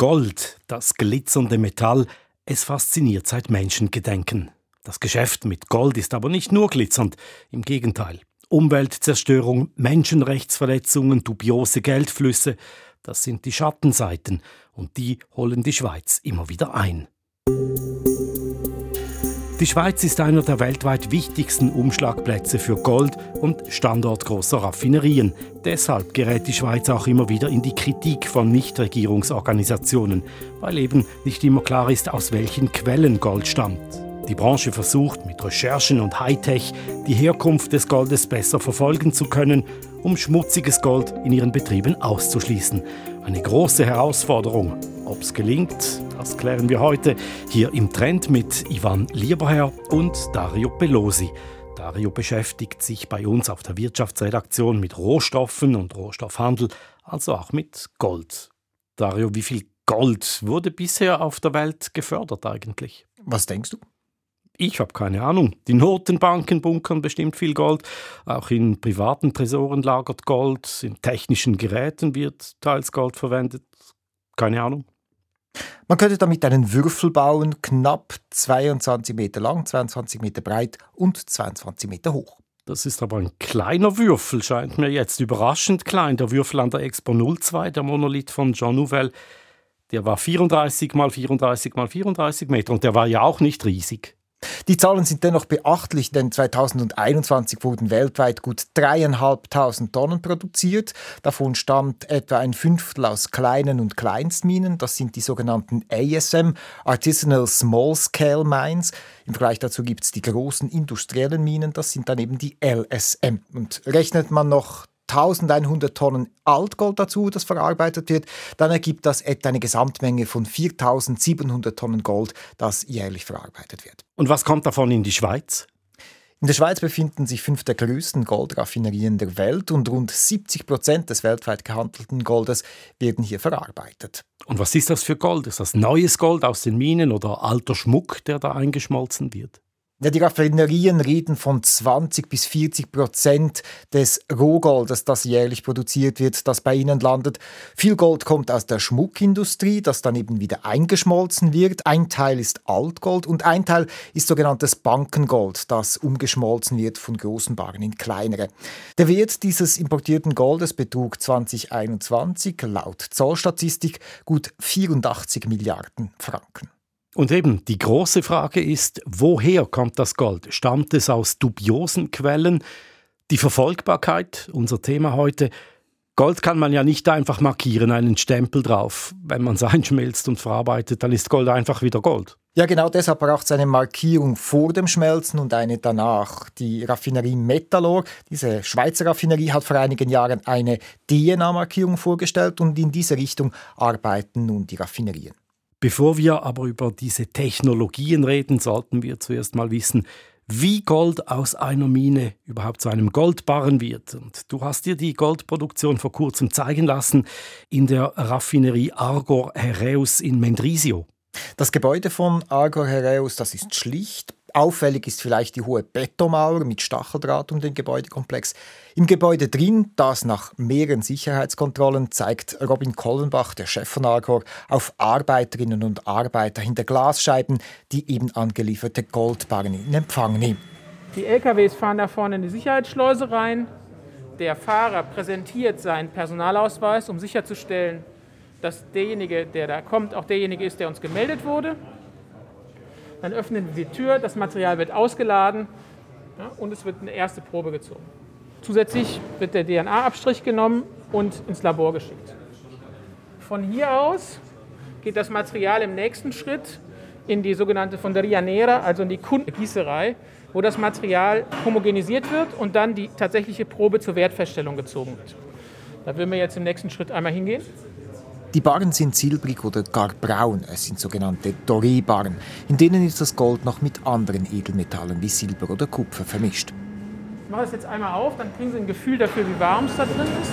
Gold, das glitzernde Metall, es fasziniert seit Menschengedenken. Das Geschäft mit Gold ist aber nicht nur glitzernd, im Gegenteil. Umweltzerstörung, Menschenrechtsverletzungen, dubiose Geldflüsse, das sind die Schattenseiten und die holen die Schweiz immer wieder ein. Die Schweiz ist einer der weltweit wichtigsten Umschlagplätze für Gold und Standort großer Raffinerien. Deshalb gerät die Schweiz auch immer wieder in die Kritik von Nichtregierungsorganisationen, weil eben nicht immer klar ist, aus welchen Quellen Gold stammt. Die Branche versucht mit Recherchen und Hightech die Herkunft des Goldes besser verfolgen zu können, um schmutziges Gold in ihren Betrieben auszuschließen. Eine große Herausforderung. Ob es gelingt, das klären wir heute hier im Trend mit Ivan Lieberherr und Dario Pelosi. Dario beschäftigt sich bei uns auf der Wirtschaftsredaktion mit Rohstoffen und Rohstoffhandel, also auch mit Gold. Dario, wie viel Gold wurde bisher auf der Welt gefördert eigentlich? Was denkst du? Ich habe keine Ahnung. Die Notenbanken bunkern bestimmt viel Gold. Auch in privaten Tresoren lagert Gold. In technischen Geräten wird teils Gold verwendet. Keine Ahnung. Man könnte damit einen Würfel bauen, knapp 22 Meter lang, 22 Meter breit und 22 Meter hoch. Das ist aber ein kleiner Würfel, scheint mir jetzt überraschend klein. Der Würfel an der Expo 02, der Monolith von Jean Nouvel, der war 34 mal 34 mal 34 Meter und der war ja auch nicht riesig. Die Zahlen sind dennoch beachtlich, denn 2021 wurden weltweit gut dreieinhalbtausend Tonnen produziert. Davon stammt etwa ein Fünftel aus kleinen und Kleinstminen. Das sind die sogenannten ASM, Artisanal Small Scale Mines. Im Vergleich dazu gibt es die großen industriellen Minen, das sind dann eben die LSM. Und rechnet man noch 1100 Tonnen Altgold dazu, das verarbeitet wird, dann ergibt das etwa eine Gesamtmenge von 4700 Tonnen Gold, das jährlich verarbeitet wird. Und was kommt davon in die Schweiz? In der Schweiz befinden sich fünf der größten Goldraffinerien der Welt und rund 70 Prozent des weltweit gehandelten Goldes werden hier verarbeitet. Und was ist das für Gold? Ist das neues Gold aus den Minen oder alter Schmuck, der da eingeschmolzen wird? Ja, die Raffinerien reden von 20 bis 40 Prozent des Rohgoldes, das jährlich produziert wird, das bei ihnen landet. Viel Gold kommt aus der Schmuckindustrie, das dann eben wieder eingeschmolzen wird. Ein Teil ist Altgold und ein Teil ist sogenanntes Bankengold, das umgeschmolzen wird von großen Barren in kleinere. Der Wert dieses importierten Goldes betrug 2021 laut Zollstatistik gut 84 Milliarden Franken. Und eben, die große Frage ist, woher kommt das Gold? Stammt es aus dubiosen Quellen? Die Verfolgbarkeit, unser Thema heute. Gold kann man ja nicht einfach markieren, einen Stempel drauf. Wenn man es einschmelzt und verarbeitet, dann ist Gold einfach wieder Gold. Ja, genau deshalb braucht es eine Markierung vor dem Schmelzen und eine danach. Die Raffinerie Metallor, diese Schweizer Raffinerie, hat vor einigen Jahren eine DNA-Markierung vorgestellt und in diese Richtung arbeiten nun die Raffinerien. Bevor wir aber über diese Technologien reden, sollten wir zuerst mal wissen, wie Gold aus einer Mine überhaupt zu einem Goldbarren wird. Und du hast dir die Goldproduktion vor kurzem zeigen lassen in der Raffinerie Argor Hereus in Mendrisio. Das Gebäude von Argor Hereus, das ist schlicht, Auffällig ist vielleicht die hohe Betonmauer mit Stacheldraht um den Gebäudekomplex. Im Gebäude drin, das nach mehreren Sicherheitskontrollen, zeigt Robin Kollenbach, der Chef von Argor, auf Arbeiterinnen und Arbeiter hinter Glasscheiben, die eben angelieferte Goldbarren in Empfang nehmen. Die LKWs fahren da vorne in die Sicherheitsschleuse rein. Der Fahrer präsentiert seinen Personalausweis, um sicherzustellen, dass derjenige, der da kommt, auch derjenige ist, der uns gemeldet wurde. Dann öffnen wir die Tür, das Material wird ausgeladen ja, und es wird eine erste Probe gezogen. Zusätzlich wird der DNA-Abstrich genommen und ins Labor geschickt. Von hier aus geht das Material im nächsten Schritt in die sogenannte Fonderia Nera, also in die Kundengießerei, wo das Material homogenisiert wird und dann die tatsächliche Probe zur Wertfeststellung gezogen wird. Da würden wir jetzt im nächsten Schritt einmal hingehen. Die Barren sind silbrig oder gar braun. Es sind sogenannte Doré-Barren. In denen ist das Gold noch mit anderen Edelmetallen wie Silber oder Kupfer vermischt. Ich mache das jetzt einmal auf, dann kriegen Sie ein Gefühl dafür, wie warm es da drin ist.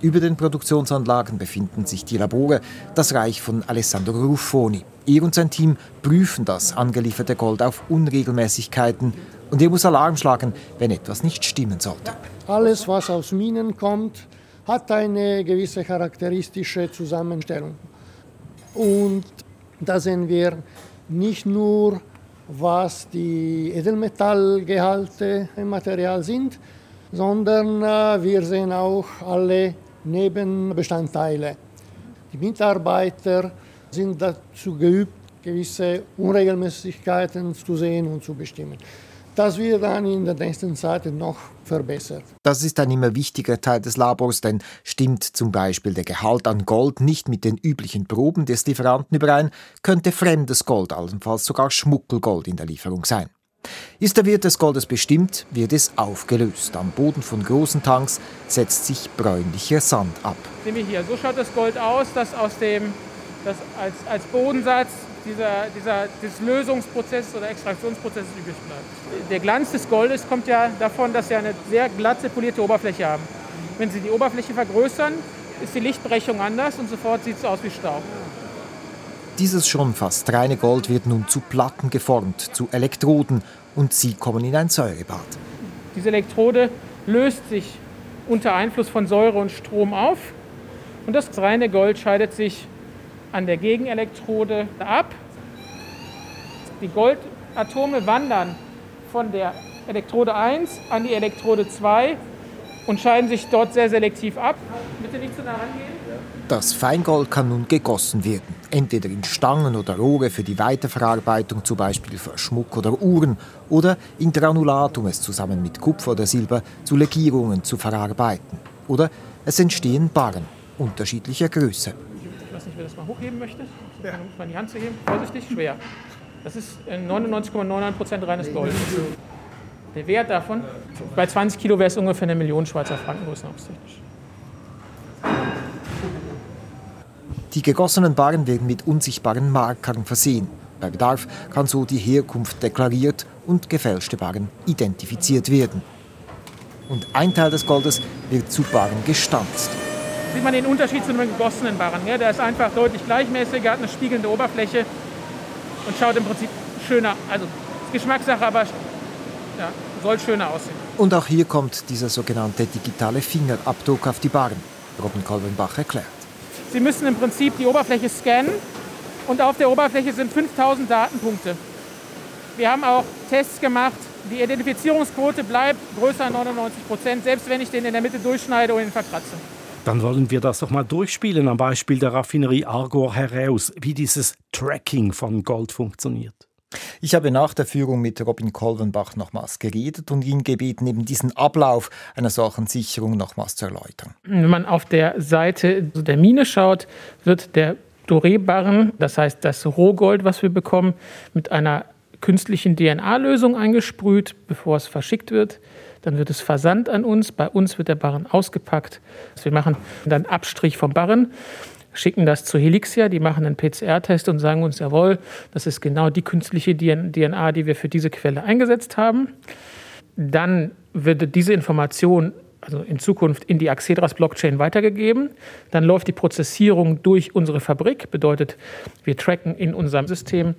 Über den Produktionsanlagen befinden sich die Labore, das Reich von Alessandro Ruffoni. Er und sein Team prüfen das angelieferte Gold auf Unregelmäßigkeiten Und er muss Alarm schlagen, wenn etwas nicht stimmen sollte. Alles, was aus Minen kommt, hat eine gewisse charakteristische Zusammenstellung. Und da sehen wir nicht nur, was die Edelmetallgehalte im Material sind, sondern äh, wir sehen auch alle Nebenbestandteile. Die Mitarbeiter sind dazu geübt, gewisse Unregelmäßigkeiten zu sehen und zu bestimmen. Das wird dann in der nächsten Zeit noch verbessert. Das ist ein immer wichtiger Teil des Labors, denn stimmt zum Beispiel der Gehalt an Gold nicht mit den üblichen Proben des Lieferanten überein, könnte fremdes Gold, allenfalls sogar Schmuckelgold in der Lieferung sein. Ist der Wert des Goldes bestimmt, wird es aufgelöst. Am Boden von großen Tanks setzt sich bräunlicher Sand ab. Sehen wir hier, so schaut das Gold aus, das aus dem, das als, als Bodensatz dieser, dieser, des Lösungsprozesses oder Extraktionsprozesses übrig bleibt. Der Glanz des Goldes kommt ja davon, dass Sie eine sehr glatte, polierte Oberfläche haben. Wenn Sie die Oberfläche vergrößern, ist die Lichtbrechung anders und sofort sieht es aus wie Staub. Dieses schon fast reine Gold wird nun zu Platten geformt, zu Elektroden und sie kommen in ein Säurebad. Diese Elektrode löst sich unter Einfluss von Säure und Strom auf und das reine Gold scheidet sich an der Gegenelektrode ab. Die Goldatome wandern von der Elektrode 1 an die Elektrode 2 und scheiden sich dort sehr selektiv ab. Bitte nicht zu nah rangehen. Das Feingold kann nun gegossen werden, entweder in Stangen oder Rohre für die Weiterverarbeitung, zum Beispiel für Schmuck oder Uhren, oder in Granulat, um es zusammen mit Kupfer oder Silber zu Legierungen zu verarbeiten. Oder es entstehen Barren unterschiedlicher Größe wer das mal hochheben möchte. Ja. Mal die Hand zu heben. Vorsichtig, schwer. Das ist 99,99% reines Gold. Der Wert davon, bei 20 Kilo wäre es ungefähr eine Million Schweizer Franken größenhauptsächlich. Die gegossenen Barren werden mit unsichtbaren Markern versehen. Bei Bedarf kann so die Herkunft deklariert und gefälschte Barren identifiziert werden. Und ein Teil des Goldes wird zu Barren gestanzt sieht man den Unterschied zu einem gegossenen Barren. Ja, der ist einfach deutlich gleichmäßiger, hat eine spiegelnde Oberfläche und schaut im Prinzip schöner, also Geschmackssache, aber ja, soll schöner aussehen. Und auch hier kommt dieser sogenannte digitale Fingerabdruck auf die Barren. Robin Kolbenbach erklärt. Sie müssen im Prinzip die Oberfläche scannen und auf der Oberfläche sind 5000 Datenpunkte. Wir haben auch Tests gemacht. Die Identifizierungsquote bleibt größer als 99 Prozent, selbst wenn ich den in der Mitte durchschneide oder ihn verkratze. Dann wollen wir das doch mal durchspielen am Beispiel der Raffinerie Argor heraus, wie dieses Tracking von Gold funktioniert. Ich habe nach der Führung mit Robin Kolvenbach nochmals geredet und ihn gebeten, eben diesen Ablauf einer solchen Sicherung nochmals zu erläutern. Wenn man auf der Seite der Mine schaut, wird der Doré-Barren, das heißt das Rohgold, was wir bekommen, mit einer künstlichen DNA-Lösung eingesprüht, bevor es verschickt wird. Dann wird es versandt an uns. Bei uns wird der Barren ausgepackt. Wir machen dann Abstrich vom Barren, schicken das zu Helixia. Die machen einen PCR-Test und sagen uns, jawohl, das ist genau die künstliche DNA, die wir für diese Quelle eingesetzt haben. Dann wird diese Information also in Zukunft in die Axedras Blockchain weitergegeben. Dann läuft die Prozessierung durch unsere Fabrik, bedeutet, wir tracken in unserem System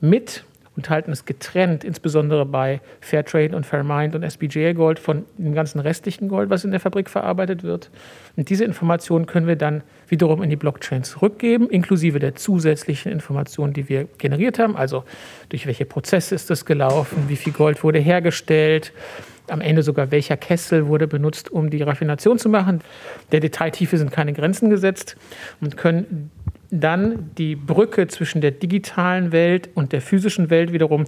mit und halten es getrennt, insbesondere bei Fairtrade und Fairmind und SBJ Gold von dem ganzen restlichen Gold, was in der Fabrik verarbeitet wird. Und diese Informationen können wir dann wiederum in die Blockchain zurückgeben, inklusive der zusätzlichen Informationen, die wir generiert haben. Also durch welche Prozesse ist das gelaufen, wie viel Gold wurde hergestellt, am Ende sogar welcher Kessel wurde benutzt, um die Raffination zu machen. Der Detailtiefe sind keine Grenzen gesetzt und können dann die Brücke zwischen der digitalen Welt und der physischen Welt wiederum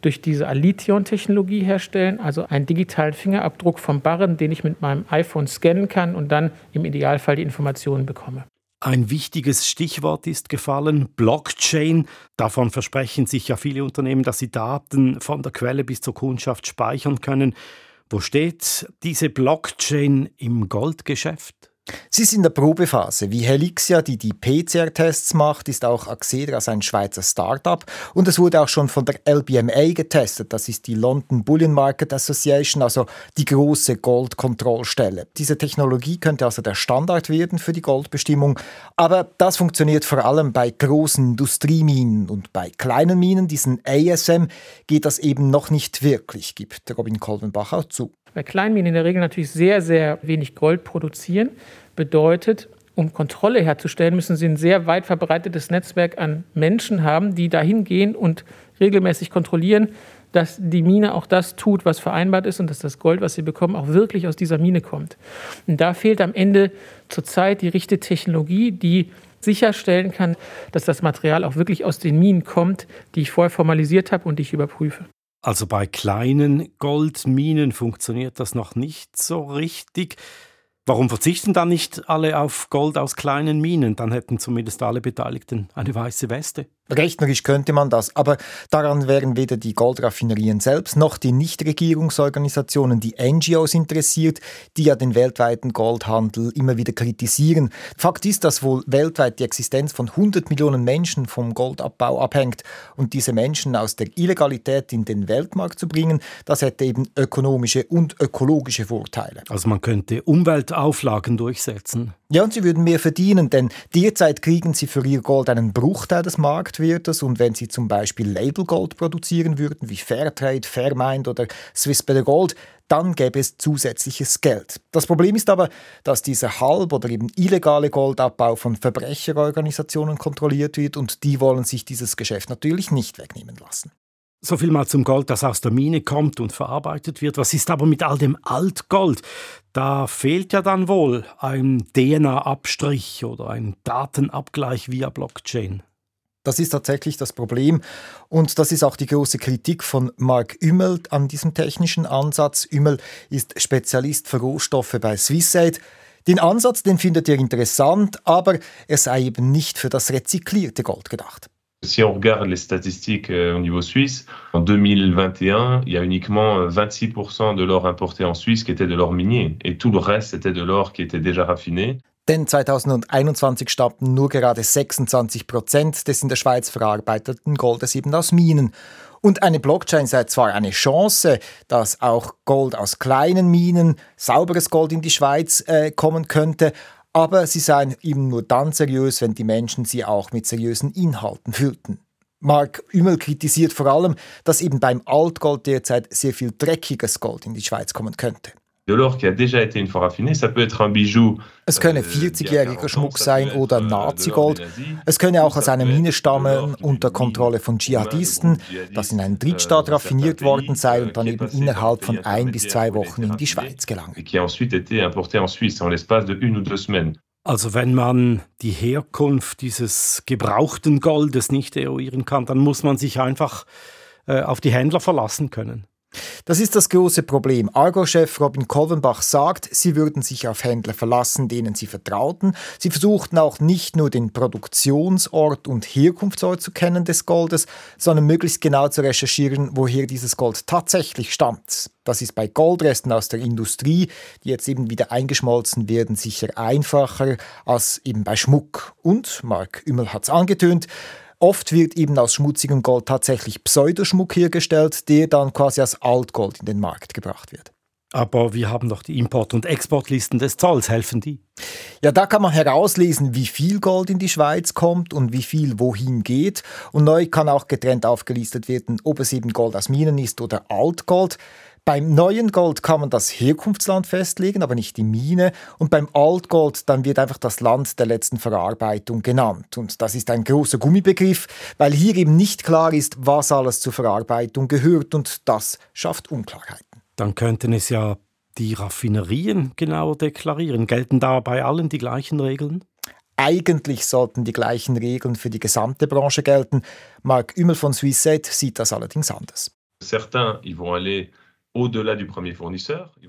durch diese Alition-Technologie herstellen, also einen digitalen Fingerabdruck vom Barren, den ich mit meinem iPhone scannen kann und dann im Idealfall die Informationen bekomme. Ein wichtiges Stichwort ist gefallen, Blockchain. Davon versprechen sich ja viele Unternehmen, dass sie Daten von der Quelle bis zur Kundschaft speichern können. Wo steht diese Blockchain im Goldgeschäft? Sie ist in der Probephase. Wie Helixia, die die PCR-Tests macht, ist auch Axedras ein Schweizer Start-up und es wurde auch schon von der LBMA getestet. Das ist die London Bullion Market Association, also die große Goldkontrollstelle. Diese Technologie könnte also der Standard werden für die Goldbestimmung, aber das funktioniert vor allem bei großen Industrieminen und bei kleinen Minen, diesen ASM, geht das eben noch nicht wirklich, gibt Robin Kolvenbach auch zu bei Kleinminen in der Regel natürlich sehr, sehr wenig Gold produzieren. Bedeutet, um Kontrolle herzustellen, müssen sie ein sehr weit verbreitetes Netzwerk an Menschen haben, die dahin gehen und regelmäßig kontrollieren, dass die Mine auch das tut, was vereinbart ist und dass das Gold, was sie bekommen, auch wirklich aus dieser Mine kommt. Und da fehlt am Ende zurzeit die richtige Technologie, die sicherstellen kann, dass das Material auch wirklich aus den Minen kommt, die ich vorher formalisiert habe und die ich überprüfe. Also bei kleinen Goldminen funktioniert das noch nicht so richtig. Warum verzichten dann nicht alle auf Gold aus kleinen Minen? Dann hätten zumindest alle Beteiligten eine weiße Weste. Rechnerisch könnte man das, aber daran wären weder die Goldraffinerien selbst noch die Nichtregierungsorganisationen, die NGOs interessiert, die ja den weltweiten Goldhandel immer wieder kritisieren. Fakt ist, dass wohl weltweit die Existenz von 100 Millionen Menschen vom Goldabbau abhängt und diese Menschen aus der Illegalität in den Weltmarkt zu bringen, das hätte eben ökonomische und ökologische Vorteile. Also man könnte Umweltauflagen durchsetzen. Ja, und sie würden mehr verdienen, denn derzeit kriegen sie für ihr Gold einen Bruchteil des Marktwertes und wenn sie zum Beispiel Labelgold produzieren würden, wie Fairtrade, Fairmind oder Swiss Better Gold, dann gäbe es zusätzliches Geld. Das Problem ist aber, dass dieser halb- oder eben illegale Goldabbau von Verbrecherorganisationen kontrolliert wird und die wollen sich dieses Geschäft natürlich nicht wegnehmen lassen. So viel mal zum Gold, das aus der Mine kommt und verarbeitet wird. Was ist aber mit all dem Altgold? Da fehlt ja dann wohl ein DNA-Abstrich oder ein Datenabgleich via Blockchain. Das ist tatsächlich das Problem und das ist auch die große Kritik von Mark Ümmel an diesem technischen Ansatz. Ümmel ist Spezialist für Rohstoffe bei Swissaid. Den Ansatz, den findet er interessant, aber er sei eben nicht für das rezyklierte Gold gedacht. Si on regarde les statistiques euh, au niveau suisse, en 2021, il y a uniquement 26% euh, de l'or importé en Suisse qui était de l'or minier et tout le reste était de l'or qui était déjà raffiné. Denn 2021 stammten nur gerade 26 Prozent des in der Schweiz verarbeiteten Goldes eben aus Minen. Und eine Blockchain sei zwar eine Chance, dass auch Gold aus kleinen Minen, sauberes Gold in die Schweiz äh, kommen könnte, aber sie seien eben nur dann seriös, wenn die Menschen sie auch mit seriösen Inhalten füllten. Mark Ümmel kritisiert vor allem, dass eben beim Altgold derzeit sehr viel dreckiges Gold in die Schweiz kommen könnte. De l'or qui a déjà été une fois raffiné, ça peut être un bijou. Es könne 40-jähriger euh, Schmuck sein oder euh, Nazi-Gold. Es könne auch aus einer Mine stammen unter Kontrolle von Dschihadisten, das in einem Drittstaat euh, raffiniert worden sei und dann eben innerhalb von ein bis zwei Wochen in die Schweiz gelange. Also wenn man die Herkunft dieses gebrauchten Goldes nicht eruieren kann, dann muss man sich einfach äh, auf die Händler verlassen können. Das ist das große Problem. Argo-Chef Robin Kolvenbach sagt, sie würden sich auf Händler verlassen, denen sie vertrauten. Sie versuchten auch nicht nur den Produktionsort und Herkunftsort zu kennen des Goldes, sondern möglichst genau zu recherchieren, woher dieses Gold tatsächlich stammt. Das ist bei Goldresten aus der Industrie, die jetzt eben wieder eingeschmolzen werden, sicher einfacher als eben bei Schmuck. Und, Mark Ümmel hat es angetönt, Oft wird eben aus schmutzigem Gold tatsächlich Pseudoschmuck hergestellt, der dann quasi als Altgold in den Markt gebracht wird. Aber wir haben doch die Import- und Exportlisten des Zolls. Helfen die? Ja, da kann man herauslesen, wie viel Gold in die Schweiz kommt und wie viel wohin geht. Und neu kann auch getrennt aufgelistet werden, ob es eben Gold aus Minen ist oder Altgold. Beim neuen Gold kann man das Herkunftsland festlegen, aber nicht die Mine. Und beim Altgold dann wird einfach das Land der letzten Verarbeitung genannt. Und das ist ein großer Gummibegriff, weil hier eben nicht klar ist, was alles zur Verarbeitung gehört. Und das schafft Unklarheiten. Dann könnten es ja die Raffinerien genauer deklarieren. Gelten da bei allen die gleichen Regeln? Eigentlich sollten die gleichen Regeln für die gesamte Branche gelten. Marc Ümmel von Swissaid sieht das allerdings anders. Certains, ils vont aller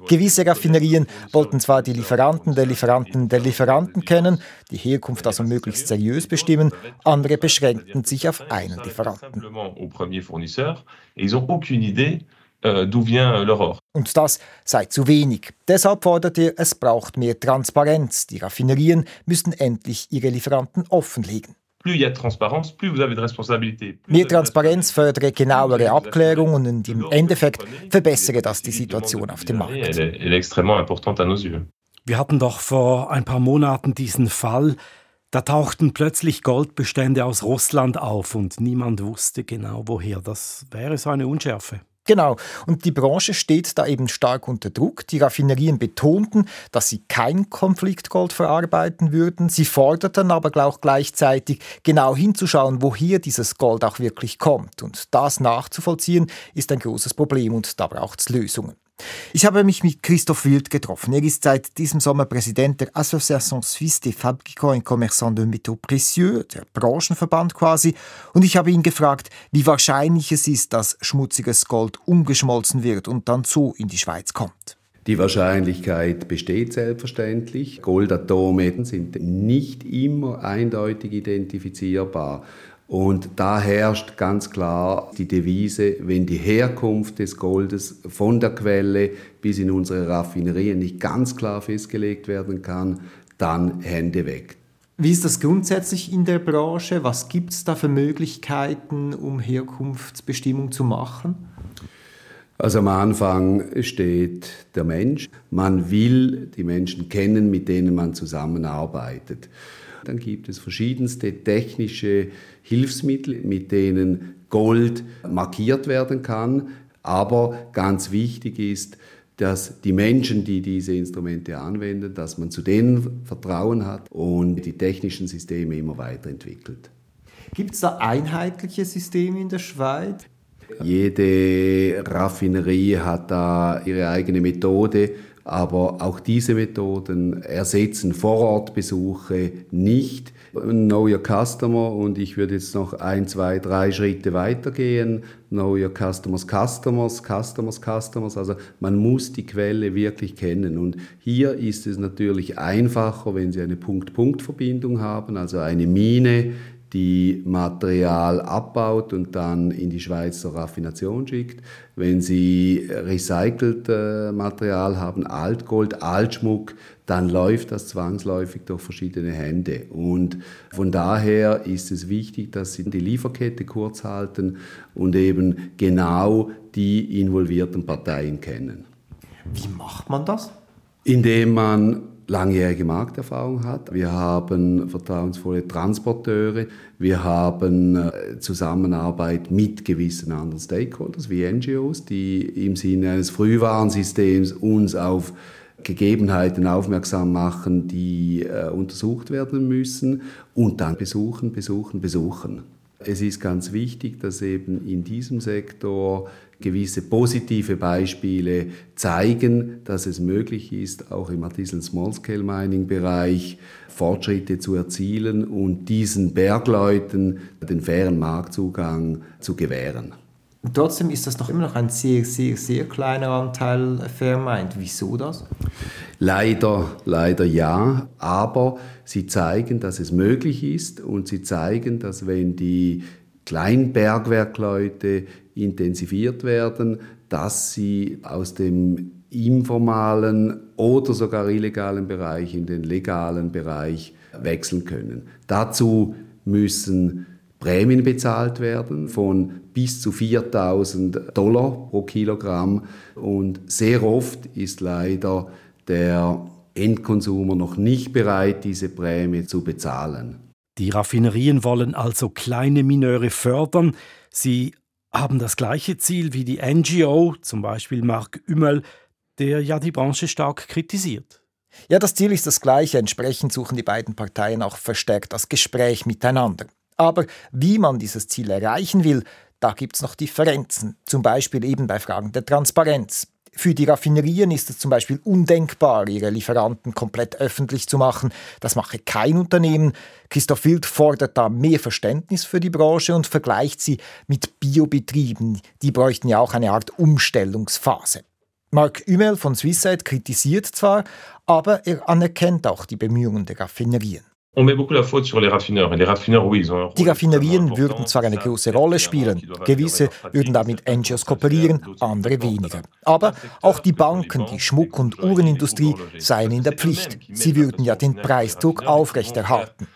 Gewisse Raffinerien wollten zwar die Lieferanten der Lieferanten der Lieferanten kennen, die Herkunft also möglichst seriös bestimmen, andere beschränkten sich auf einen Lieferanten. euh, or. Und das sei zu wenig. Deshalb fordert er, es braucht mehr Transparenz. Die Raffinerien müssten endlich ihre Lieferanten offenlegen. Mehr Transparenz fördere genauere Abklärungen und im Endeffekt verbessere das die Situation auf dem Markt. Wir hatten doch vor ein paar Monaten diesen Fall, da tauchten plötzlich Goldbestände aus Russland auf und niemand wusste genau woher. Das wäre so eine Unschärfe. Genau. Und die Branche steht da eben stark unter Druck. Die Raffinerien betonten, dass sie kein Konfliktgold verarbeiten würden. Sie forderten aber auch gleichzeitig genau hinzuschauen, woher dieses Gold auch wirklich kommt. Und das nachzuvollziehen ist ein großes Problem und da braucht es Lösungen. Ich habe mich mit Christoph Wild getroffen. Er ist seit diesem Sommer Präsident der Association Suisse des Fabricants et Commerçants de Métaux Précieux, der Branchenverband quasi, und ich habe ihn gefragt, wie wahrscheinlich es ist, dass schmutziges Gold umgeschmolzen wird und dann so in die Schweiz kommt. Die Wahrscheinlichkeit besteht selbstverständlich. Goldatome sind nicht immer eindeutig identifizierbar. Und da herrscht ganz klar die Devise, wenn die Herkunft des Goldes von der Quelle bis in unsere Raffinerien nicht ganz klar festgelegt werden kann, dann Hände weg. Wie ist das grundsätzlich in der Branche? Was gibt es da für Möglichkeiten, um Herkunftsbestimmung zu machen? Also am Anfang steht der Mensch. Man will die Menschen kennen, mit denen man zusammenarbeitet. Dann gibt es verschiedenste technische Hilfsmittel, mit denen Gold markiert werden kann. Aber ganz wichtig ist, dass die Menschen, die diese Instrumente anwenden, dass man zu denen Vertrauen hat und die technischen Systeme immer weiterentwickelt. Gibt es da einheitliche Systeme in der Schweiz? Jede Raffinerie hat da ihre eigene Methode, aber auch diese Methoden ersetzen Vorortbesuche nicht. Know Your Customer und ich würde jetzt noch ein, zwei, drei Schritte weitergehen. Know Your Customers, Customers, Customers, Customers. Also man muss die Quelle wirklich kennen. Und hier ist es natürlich einfacher, wenn Sie eine Punkt-Punkt-Verbindung haben, also eine Mine, die Material abbaut und dann in die Schweiz zur Raffination schickt. Wenn Sie recycelt äh, Material haben, Altgold, Altschmuck, dann läuft das zwangsläufig durch verschiedene Hände. Und von daher ist es wichtig, dass Sie die Lieferkette kurz halten und eben genau die involvierten Parteien kennen. Wie macht man das? Indem man langjährige Markterfahrung hat. Wir haben vertrauensvolle Transporteure. Wir haben äh, Zusammenarbeit mit gewissen anderen Stakeholders wie NGOs, die im Sinne eines Frühwarnsystems uns auf Gegebenheiten aufmerksam machen, die äh, untersucht werden müssen und dann besuchen, besuchen, besuchen. Es ist ganz wichtig, dass eben in diesem Sektor gewisse positive Beispiele zeigen, dass es möglich ist, auch im Artisan Small Scale Mining Bereich Fortschritte zu erzielen und diesen Bergleuten den fairen Marktzugang zu gewähren. Und trotzdem ist das doch immer noch ein sehr, sehr, sehr kleiner Anteil fair meint. Wieso das? Leider, leider ja, aber sie zeigen, dass es möglich ist und sie zeigen, dass wenn die Kleinbergwerkleute intensiviert werden, dass sie aus dem informalen oder sogar illegalen Bereich in den legalen Bereich wechseln können. Dazu müssen Prämien bezahlt werden von bis zu 4000 Dollar pro Kilogramm und sehr oft ist leider der Endkonsumer noch nicht bereit, diese Prämie zu bezahlen. Die Raffinerien wollen also kleine Mineure fördern. Sie haben das gleiche Ziel wie die NGO, zum Beispiel Mark Ümmel, der ja die Branche stark kritisiert. Ja, das Ziel ist das gleiche. Entsprechend suchen die beiden Parteien auch verstärkt das Gespräch miteinander. Aber wie man dieses Ziel erreichen will, da gibt es noch Differenzen. Zum Beispiel eben bei Fragen der Transparenz. Für die Raffinerien ist es zum Beispiel undenkbar, ihre Lieferanten komplett öffentlich zu machen. Das mache kein Unternehmen. Christoph Wild fordert da mehr Verständnis für die Branche und vergleicht sie mit Biobetrieben. Die bräuchten ja auch eine Art Umstellungsphase. Mark Ümel von Swisside kritisiert zwar, aber er anerkennt auch die Bemühungen der Raffinerien. Die Raffinerien würden zwar eine große Rolle spielen, gewisse würden damit NGOs kooperieren, andere weniger. Aber auch die Banken, die Schmuck- und Uhrenindustrie seien in der Pflicht. Sie würden ja den Preisdruck aufrechterhalten.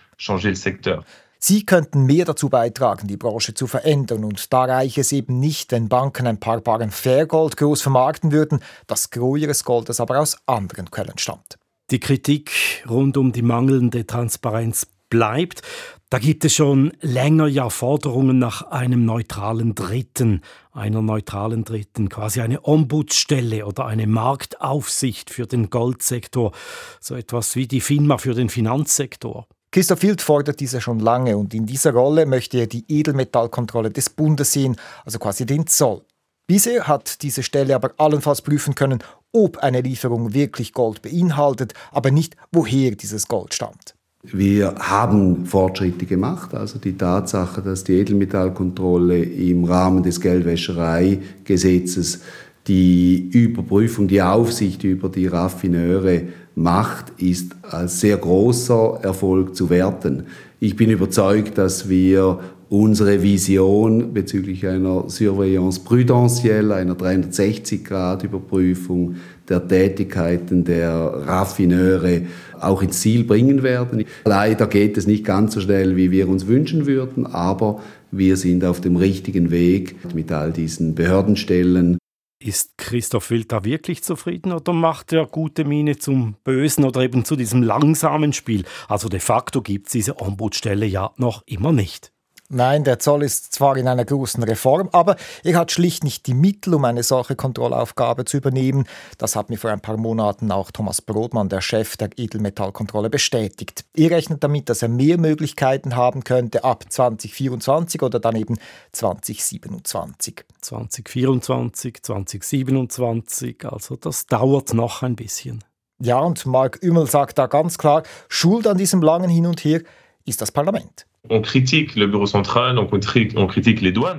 Sie könnten mehr dazu beitragen, die Branche zu verändern. Und da reiche es eben nicht, wenn Banken ein paar Barren Fairgold groß vermarkten würden, das Gros ihres Goldes aber aus anderen Quellen stammt. Die Kritik rund um die mangelnde Transparenz bleibt. Da gibt es schon länger ja Forderungen nach einem neutralen Dritten, einer neutralen Dritten, quasi eine Ombudsstelle oder eine Marktaufsicht für den Goldsektor, so etwas wie die FINMA für den Finanzsektor. Christoph Wild fordert diese schon lange und in dieser Rolle möchte er die Edelmetallkontrolle des Bundes sehen, also quasi den Zoll. Bisher hat diese Stelle aber allenfalls prüfen können, ob eine Lieferung wirklich Gold beinhaltet, aber nicht, woher dieses Gold stammt. Wir haben Fortschritte gemacht. Also die Tatsache, dass die Edelmetallkontrolle im Rahmen des Geldwäschereigesetzes die Überprüfung, die Aufsicht über die Raffineure macht, ist als sehr großer Erfolg zu werten. Ich bin überzeugt, dass wir unsere Vision bezüglich einer Surveillance prudentielle, einer 360-Grad-Überprüfung der Tätigkeiten der Raffineure auch ins Ziel bringen werden. Leider geht es nicht ganz so schnell, wie wir uns wünschen würden, aber wir sind auf dem richtigen Weg mit all diesen Behördenstellen ist Christoph Wild da wirklich zufrieden oder macht er gute Miene zum Bösen oder eben zu diesem langsamen Spiel? Also de facto gibt es diese Ombudsstelle ja noch immer nicht. Nein, der Zoll ist zwar in einer großen Reform, aber er hat schlicht nicht die Mittel, um eine solche Kontrollaufgabe zu übernehmen. Das hat mir vor ein paar Monaten auch Thomas Brodmann, der Chef der Edelmetallkontrolle, bestätigt. Er rechnet damit, dass er mehr Möglichkeiten haben könnte ab 2024 oder dann eben 2027. 2024, 2027, also das dauert noch ein bisschen. Ja, und Mark Ümmel sagt da ganz klar, Schuld an diesem langen Hin und Her ist das Parlament.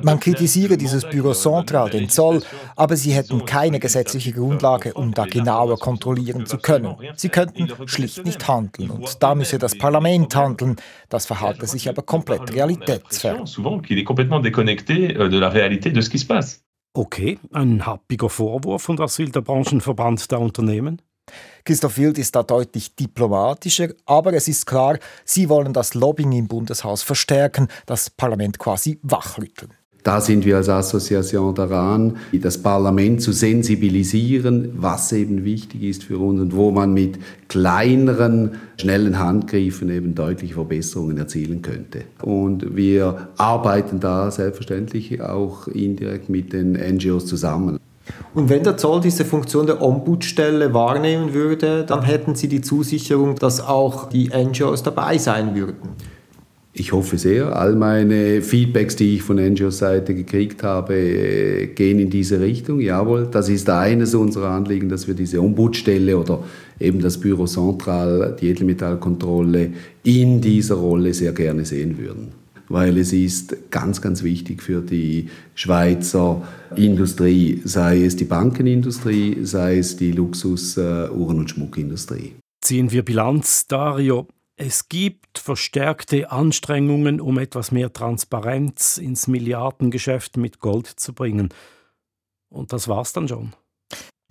Man kritisiere dieses Büro Central, den Zoll, aber sie hätten keine gesetzliche Grundlage, um da genauer kontrollieren zu können. Sie könnten schlicht nicht handeln und da müsse das Parlament handeln. Das verhalte sich aber komplett realitätsfern. Euh, okay, ein happiger Vorwurf und was will der Branchenverband da unternehmen? Christoph Wild ist da deutlich diplomatischer, aber es ist klar, sie wollen das Lobbying im Bundeshaus verstärken, das Parlament quasi wachrütteln. Da sind wir als Assoziation daran, das Parlament zu sensibilisieren, was eben wichtig ist für uns und wo man mit kleineren, schnellen Handgriffen eben deutliche Verbesserungen erzielen könnte. Und wir arbeiten da selbstverständlich auch indirekt mit den NGOs zusammen. Und wenn der Zoll diese Funktion der Ombudsstelle wahrnehmen würde, dann hätten Sie die Zusicherung, dass auch die NGOs dabei sein würden. Ich hoffe sehr. All meine Feedbacks, die ich von NGO-Seite gekriegt habe, äh, gehen in diese Richtung. Jawohl, das ist eines unserer Anliegen, dass wir diese Ombudsstelle oder eben das Büro Central, die Edelmetallkontrolle in dieser Rolle sehr gerne sehen würden weil es ist ganz, ganz wichtig für die Schweizer Industrie, sei es die Bankenindustrie, sei es die Luxus-Uhren- und Schmuckindustrie. Ziehen wir Bilanz, Dario. Es gibt verstärkte Anstrengungen, um etwas mehr Transparenz ins Milliardengeschäft mit Gold zu bringen. Und das war's dann schon.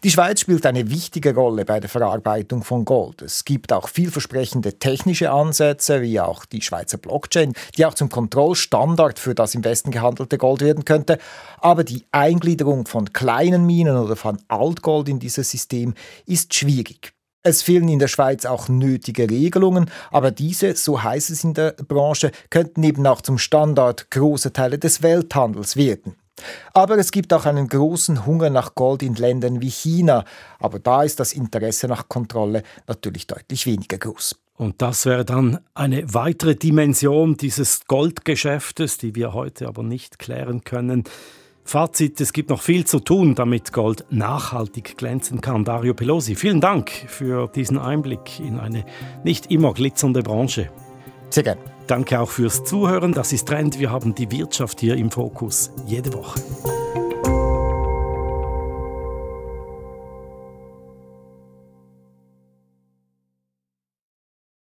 Die Schweiz spielt eine wichtige Rolle bei der Verarbeitung von Gold. Es gibt auch vielversprechende technische Ansätze, wie auch die Schweizer Blockchain, die auch zum Kontrollstandard für das im Westen gehandelte Gold werden könnte. Aber die Eingliederung von kleinen Minen oder von Altgold in dieses System ist schwierig. Es fehlen in der Schweiz auch nötige Regelungen, aber diese, so heißt es in der Branche, könnten eben auch zum Standard großer Teile des Welthandels werden. Aber es gibt auch einen großen Hunger nach Gold in Ländern wie China. Aber da ist das Interesse nach Kontrolle natürlich deutlich weniger groß. Und das wäre dann eine weitere Dimension dieses Goldgeschäftes, die wir heute aber nicht klären können. Fazit, es gibt noch viel zu tun, damit Gold nachhaltig glänzen kann. Dario Pelosi, vielen Dank für diesen Einblick in eine nicht immer glitzernde Branche. Sehr gerne. Danke auch fürs Zuhören. Das ist Trend. Wir haben die Wirtschaft hier im Fokus jede Woche.